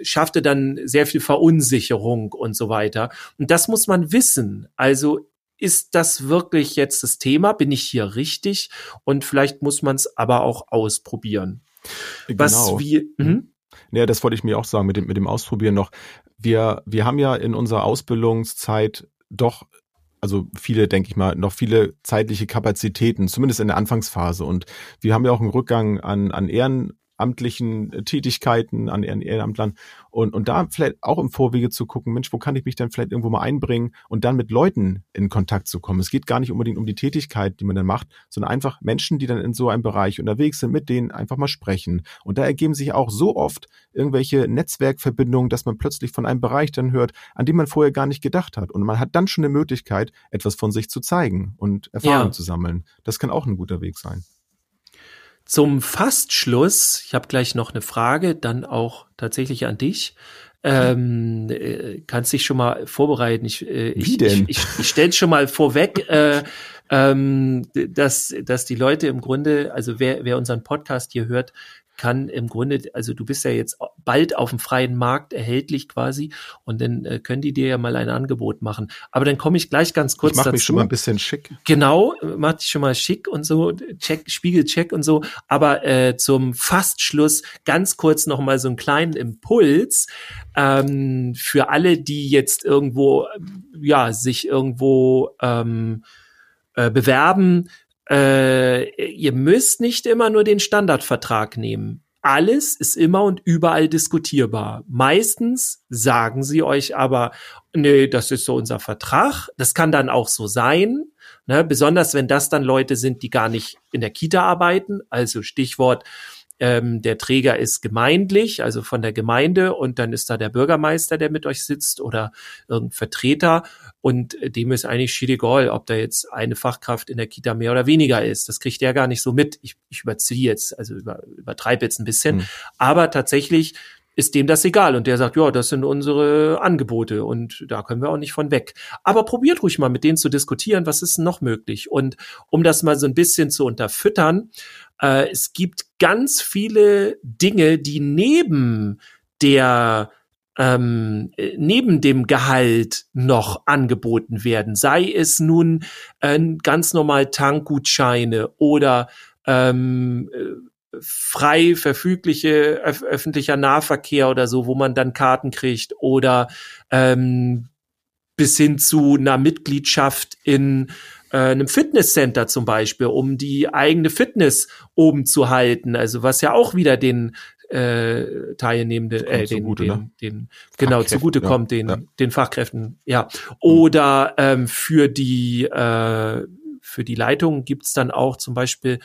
B: schaffte dann sehr viel Verunsicherung und so weiter. Und das muss man wissen. Also ist das wirklich jetzt das Thema? Bin ich hier richtig? Und vielleicht muss man es aber auch ausprobieren.
C: Genau. Was wir, mhm. Ja, das wollte ich mir auch sagen mit dem, mit dem Ausprobieren noch. Wir, wir haben ja in unserer Ausbildungszeit doch also viele, denke ich mal, noch viele zeitliche Kapazitäten, zumindest in der Anfangsphase. Und wir haben ja auch einen Rückgang an, an Ehren, amtlichen äh, Tätigkeiten, an Ehrenamtlern und, und da vielleicht auch im Vorwege zu gucken, Mensch, wo kann ich mich denn vielleicht irgendwo mal einbringen und dann mit Leuten in Kontakt zu kommen. Es geht gar nicht unbedingt um die Tätigkeit, die man dann macht, sondern einfach Menschen, die dann in so einem Bereich unterwegs sind, mit denen einfach mal sprechen. Und da ergeben sich auch so oft irgendwelche Netzwerkverbindungen, dass man plötzlich von einem Bereich dann hört, an dem man vorher gar nicht gedacht hat. Und man hat dann schon eine Möglichkeit, etwas von sich zu zeigen und Erfahrungen ja. zu sammeln. Das kann auch ein guter Weg sein.
B: Zum Fastschluss, ich habe gleich noch eine Frage, dann auch tatsächlich an dich. Ähm, äh, kannst dich schon mal vorbereiten. Ich, äh,
C: Wie ich, denn?
B: ich, ich, ich stelle schon mal vorweg, äh, ähm, dass, dass die Leute im Grunde, also wer, wer unseren Podcast hier hört, kann im Grunde, also du bist ja jetzt bald auf dem freien Markt erhältlich quasi und dann äh, können die dir ja mal ein Angebot machen. Aber dann komme ich gleich ganz kurz ich
C: mach dazu. mich schon mal ein bisschen schick.
B: Genau, mach dich schon mal schick und so, check, Spiegelcheck und so. Aber äh, zum Fastschluss ganz kurz noch mal so einen kleinen Impuls ähm, für alle, die jetzt irgendwo, ja, sich irgendwo ähm, äh, bewerben äh, ihr müsst nicht immer nur den Standardvertrag nehmen. Alles ist immer und überall diskutierbar. Meistens sagen sie euch aber, nee, das ist so unser Vertrag. Das kann dann auch so sein. Ne? Besonders wenn das dann Leute sind, die gar nicht in der Kita arbeiten. Also Stichwort, ähm, der Träger ist gemeindlich, also von der Gemeinde, und dann ist da der Bürgermeister, der mit euch sitzt oder irgendein Vertreter. Und dem ist eigentlich shit egal, ob da jetzt eine Fachkraft in der Kita mehr oder weniger ist. Das kriegt der gar nicht so mit. Ich, ich überziehe jetzt, also über, übertreibe jetzt ein bisschen. Mhm. Aber tatsächlich ist dem das egal und der sagt, ja, das sind unsere Angebote und da können wir auch nicht von weg. Aber probiert ruhig mal mit denen zu diskutieren, was ist noch möglich? Und um das mal so ein bisschen zu unterfüttern, äh, es gibt ganz viele Dinge, die neben der ähm, neben dem Gehalt noch angeboten werden. Sei es nun äh, ganz normal Tankgutscheine oder ähm, frei verfügliche öf öffentlicher Nahverkehr oder so, wo man dann Karten kriegt oder ähm, bis hin zu einer Mitgliedschaft in äh, einem Fitnesscenter zum Beispiel, um die eigene Fitness oben zu halten. Also was ja auch wieder den äh, Teilnehmenden, äh, den,
C: zugute,
B: den,
C: ne?
B: den genau zugute kommt,
C: ja,
B: den
C: ja.
B: den Fachkräften, ja. Oder ähm, für die äh, für die Leitung gibt's dann auch zum Beispiel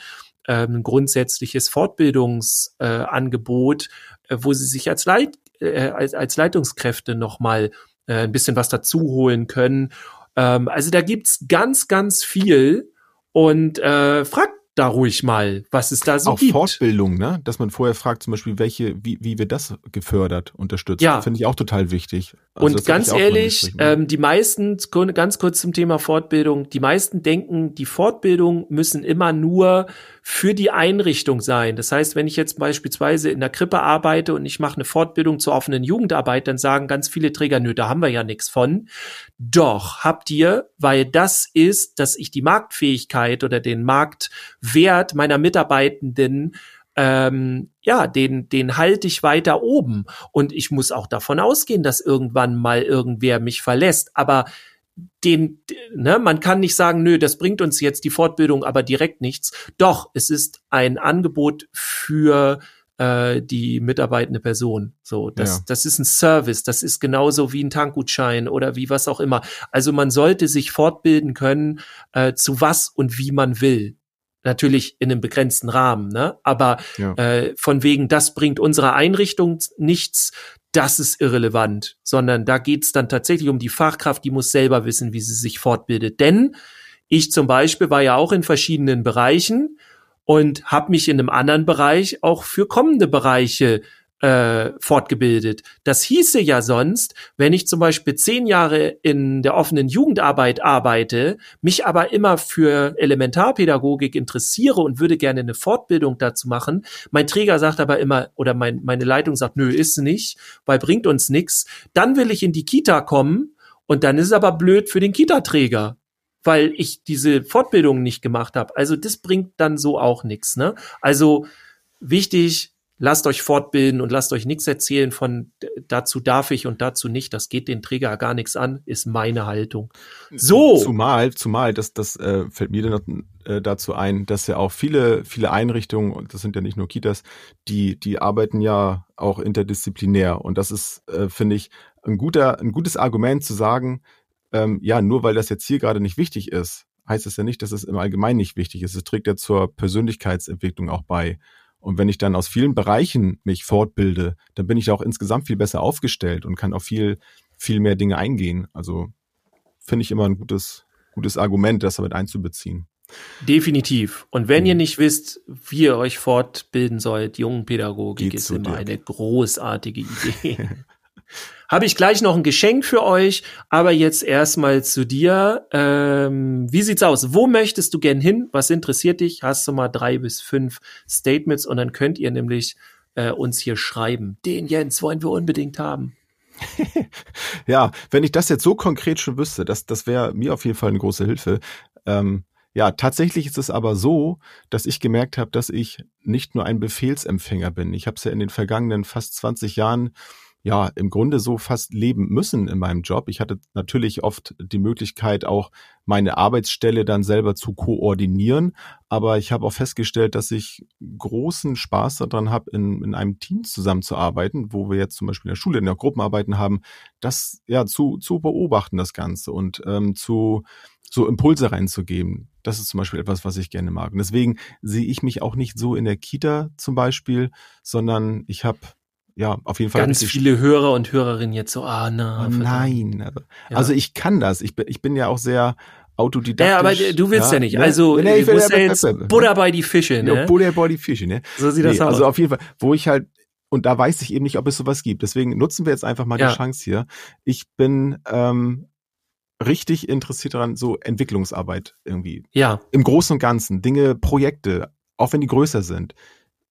B: ähm, ein grundsätzliches Fortbildungsangebot, äh, äh, wo sie sich als Leit äh, als, als Leitungskräfte nochmal äh, ein bisschen was dazu holen können. Ähm, also da gibt's ganz, ganz viel und äh, fragt da ruhig mal, was es da so
C: auch
B: gibt.
C: Fortbildung, ne? Dass man vorher fragt, zum Beispiel, welche, wie, wie wird das gefördert, unterstützt.
B: Ja.
C: Finde ich auch total wichtig. Also
B: und ganz
C: auch
B: ehrlich, ähm, die meisten, ganz kurz zum Thema Fortbildung, die meisten denken, die Fortbildung müssen immer nur für die Einrichtung sein. Das heißt, wenn ich jetzt beispielsweise in der Krippe arbeite und ich mache eine Fortbildung zur offenen Jugendarbeit, dann sagen ganz viele Träger, nö, da haben wir ja nichts von. Doch, habt ihr, weil das ist, dass ich die Marktfähigkeit oder den Marktwert meiner Mitarbeitenden ähm, ja, den, den halte ich weiter oben. Und ich muss auch davon ausgehen, dass irgendwann mal irgendwer mich verlässt. Aber den, ne, man kann nicht sagen, nö, das bringt uns jetzt die Fortbildung aber direkt nichts. Doch, es ist ein Angebot für äh, die mitarbeitende Person. So, das,
C: Ja.
B: das ist ein Service. Das ist genauso wie ein Tankgutschein oder wie was auch immer. Also man sollte sich fortbilden können, äh, zu was und wie man will. Natürlich in einem begrenzten Rahmen, ne? Aber
C: Ja.
B: äh, von wegen, das bringt unserer Einrichtung nichts, das ist irrelevant, sondern da geht's dann tatsächlich um die Fachkraft, die muss selber wissen, wie sie sich fortbildet. Denn ich zum Beispiel war ja auch in verschiedenen Bereichen und habe mich in einem anderen Bereich auch für kommende Bereiche äh, fortgebildet. Das hieße ja sonst, wenn ich zum Beispiel zehn Jahre in der offenen Jugendarbeit arbeite, mich aber immer für Elementarpädagogik interessiere und würde gerne eine Fortbildung dazu machen. Mein Träger sagt aber immer, oder mein, meine Leitung sagt, nö, ist nicht, weil bringt uns nichts. Dann will ich in die Kita kommen und dann ist es aber blöd für den Kita-Träger weil ich diese Fortbildung nicht gemacht habe. Also das bringt dann so auch nichts. Ne? Also wichtig, lasst euch fortbilden und lasst euch nichts erzählen von dazu darf ich und dazu nicht. Das geht den Träger gar nichts an, ist meine Haltung. So,
C: Zumal, zumal, das, das äh, fällt mir dann noch, äh, dazu ein, dass ja auch viele, viele Einrichtungen, und das sind ja nicht nur Kitas, die, die arbeiten ja auch interdisziplinär. Und das ist, äh, finde ich, ein guter, ein gutes Argument zu sagen, ähm, ja, nur weil das jetzt hier gerade nicht wichtig ist, heißt es ja nicht, dass es im Allgemeinen nicht wichtig ist. Es trägt ja zur Persönlichkeitsentwicklung auch bei. Und wenn ich dann aus vielen Bereichen mich fortbilde, dann bin ich auch insgesamt viel besser aufgestellt und kann auf viel, viel mehr Dinge eingehen. Also finde ich immer ein gutes, gutes Argument, das damit einzubeziehen.
B: definitiv. Und wenn
C: Mhm.
B: ihr nicht wisst, wie ihr euch fortbilden sollt, Jungenpädagogik
C: Geht
B: ist immer
C: Dirk.
B: eine großartige Idee. Habe ich gleich noch ein Geschenk für euch, aber jetzt erstmal zu dir. Ähm, wie sieht's aus? Wo möchtest du gern hin? Was interessiert dich? Hast du mal drei bis fünf Statements und dann könnt ihr nämlich äh, uns hier schreiben. Den Jens wollen wir unbedingt haben.
C: Ja, wenn ich das jetzt so konkret schon wüsste, das, das wäre mir auf jeden Fall eine große Hilfe. Ähm, ja, tatsächlich ist es aber so, dass ich gemerkt habe, dass ich nicht nur ein Befehlsempfänger bin. Ich habe es ja in den vergangenen fast 20 Jahren ja im Grunde so fast leben müssen in meinem Job. Ich hatte natürlich oft die Möglichkeit, auch meine Arbeitsstelle dann selber zu koordinieren, aber ich habe auch festgestellt, dass ich großen Spaß daran habe, in, in einem Team zusammenzuarbeiten, wo wir jetzt zum Beispiel in der Schule in der Gruppenarbeiten haben, das ja zu, zu beobachten, das Ganze und ähm, zu so Impulse reinzugeben. Das ist zum Beispiel etwas, was ich gerne mag. Und deswegen sehe ich mich auch nicht so in der Kita zum Beispiel, sondern ich habe ja auf jeden Fall
B: Ganz viele Hörer und Hörerinnen jetzt so, ah, na,
C: Oh,
B: verdammt.
C: nein, aber,
B: Ja.
C: also ich kann das. Ich bin, ich bin ja auch sehr autodidaktisch.
B: Ja, aber du willst ja, nicht.
C: ne?
B: Also,
C: Nee, ich will-
B: ja jetzt Butter bei die Fische,
C: Ja,
B: ne?
C: Buddha Body Fische, ne?
B: So sieht
C: Nee,
B: das aus.
C: also auf jeden Fall, wo ich halt, und da weiß ich eben nicht, ob es sowas gibt. Deswegen nutzen wir jetzt einfach mal
B: Ja.
C: die Chance hier. Ich bin ähm, richtig interessiert daran, so Entwicklungsarbeit irgendwie
B: ja,
C: im Großen und Ganzen, Dinge, Projekte, auch wenn die größer sind,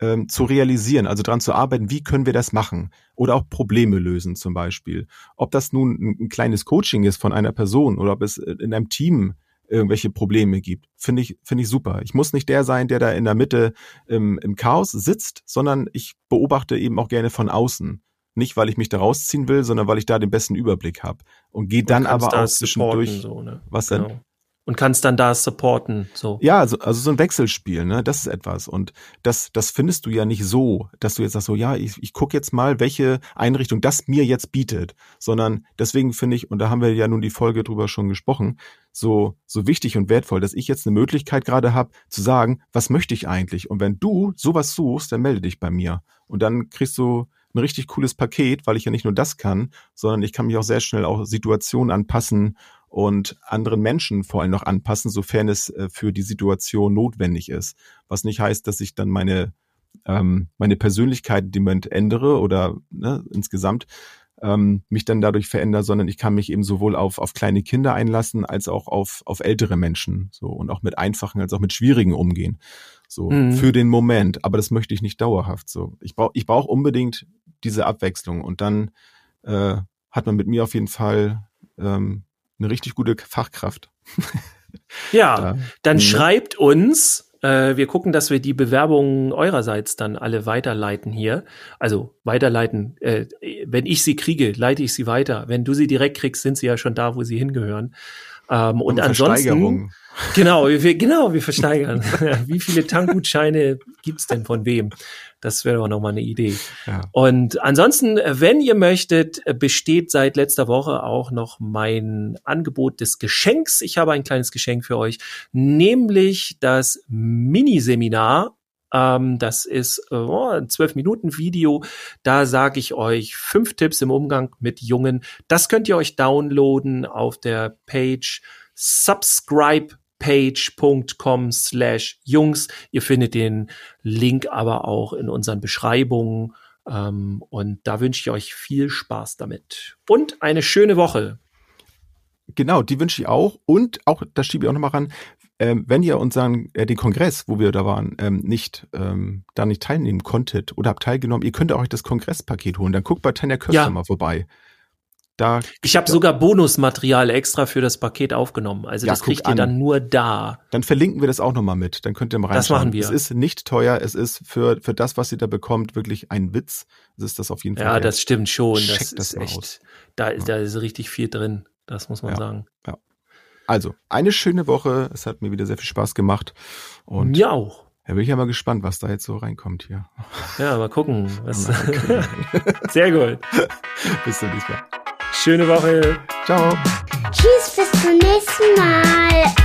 C: ähm, zu realisieren, also daran zu arbeiten, wie können wir das machen? Oder auch Probleme lösen zum Beispiel. Ob das nun ein, ein kleines Coaching ist von einer Person oder ob es in einem Team irgendwelche Probleme gibt. Finde ich, finde ich super. Ich muss nicht der sein, der da in der Mitte im, im Chaos sitzt, sondern ich beobachte eben auch gerne von außen. Nicht, weil ich mich da rausziehen will, sondern weil ich da den besten Überblick habe. Und gehe dann aber auch zwischendurch.
B: So, ne?
C: Was denn?
B: Und kannst dann da supporten. So.
C: Ja, also, also so ein Wechselspiel, ne? Das ist etwas. Und das, das findest du ja nicht so, dass du jetzt sagst, so ja, ich, ich gucke jetzt mal, welche Einrichtung das mir jetzt bietet. Sondern deswegen finde ich, und da haben wir ja nun die Folge drüber schon gesprochen, so, so wichtig und wertvoll, dass ich jetzt eine Möglichkeit gerade habe, zu sagen, was möchte ich eigentlich? Und wenn du sowas suchst, dann melde dich bei mir. Und dann kriegst du ein richtig cooles Paket, weil ich ja nicht nur das kann, sondern ich kann mich auch sehr schnell auch Situationen anpassen und anderen Menschen vor allem noch anpassen, sofern es äh, für die Situation notwendig ist. Was nicht heißt, dass ich dann meine, ähm, meine Persönlichkeit in dem Moment ändere oder ne, insgesamt ähm, mich dann dadurch verändere, sondern ich kann mich eben sowohl auf, auf kleine Kinder einlassen, als auch auf, auf ältere Menschen. So und auch mit einfachen als auch mit schwierigen umgehen. So mhm. für den Moment. Aber das möchte ich nicht dauerhaft. So ich brauche ich brauche unbedingt diese Abwechslung und dann äh, hat man mit mir auf jeden Fall ähm, eine richtig gute Fachkraft.
B: ja, da, dann ne? schreibt uns. Äh, wir gucken, dass wir die Bewerbungen eurerseits dann alle weiterleiten hier. Also weiterleiten. Äh, wenn ich sie kriege, leite ich sie weiter. Wenn du sie direkt kriegst, sind sie ja schon da, wo sie hingehören. Ähm, und, und ansonsten, genau, wir, genau, wir versteigern. Wie viele Tankgutscheine gibt's denn von wem? Das wäre doch nochmal eine Idee. Ja. Und ansonsten, wenn ihr möchtet, besteht seit letzter Woche auch noch mein Angebot des Geschenks. Ich habe ein kleines Geschenk für euch, nämlich das Miniseminar ähm, das ist oh, ein zwölf Minuten Video. Da sage ich euch fünf Tipps im Umgang mit Jungen. Das könnt ihr euch downloaden auf der Page subscribepage.com slash Jungs. Ihr findet den Link aber auch in unseren Beschreibungen. Ähm, und da wünsche ich euch viel Spaß damit. Und eine schöne Woche.
C: Genau, die wünsche ich auch. Und auch, das schiebe ich auch nochmal ran, ähm, wenn ihr unseren, äh, den Kongress, wo wir da waren, ähm, nicht, ähm, da nicht teilnehmen konntet oder habt teilgenommen, ihr könnt euch das Kongresspaket holen. Dann guckt bei Tanja Köster ja. mal vorbei.
B: Da ich habe sogar Bonusmaterial extra für das Paket aufgenommen. Also ja, das kriegt ihr dann nur da.
C: Dann verlinken wir das auch nochmal mit. Dann könnt ihr mal reinschauen.
B: Das machen wir.
C: Es ist nicht teuer. Es ist für, für das, was ihr da bekommt, wirklich ein Witz. Es ist das auf jeden Fall.
B: Ja, das stimmt schon. Das ist das echt. Da, ja. da ist richtig viel drin. Das muss man
C: ja.
B: sagen.
C: Ja. Also, eine schöne Woche. Es hat mir wieder sehr viel Spaß gemacht. Und
B: mir auch.
C: Da bin ich ja mal gespannt, was da jetzt so reinkommt hier.
B: Ja, mal gucken. Was sehr gut.
C: Bis zum nächsten Mal.
B: Schöne Woche.
C: Ciao.
A: Tschüss, bis zum nächsten Mal.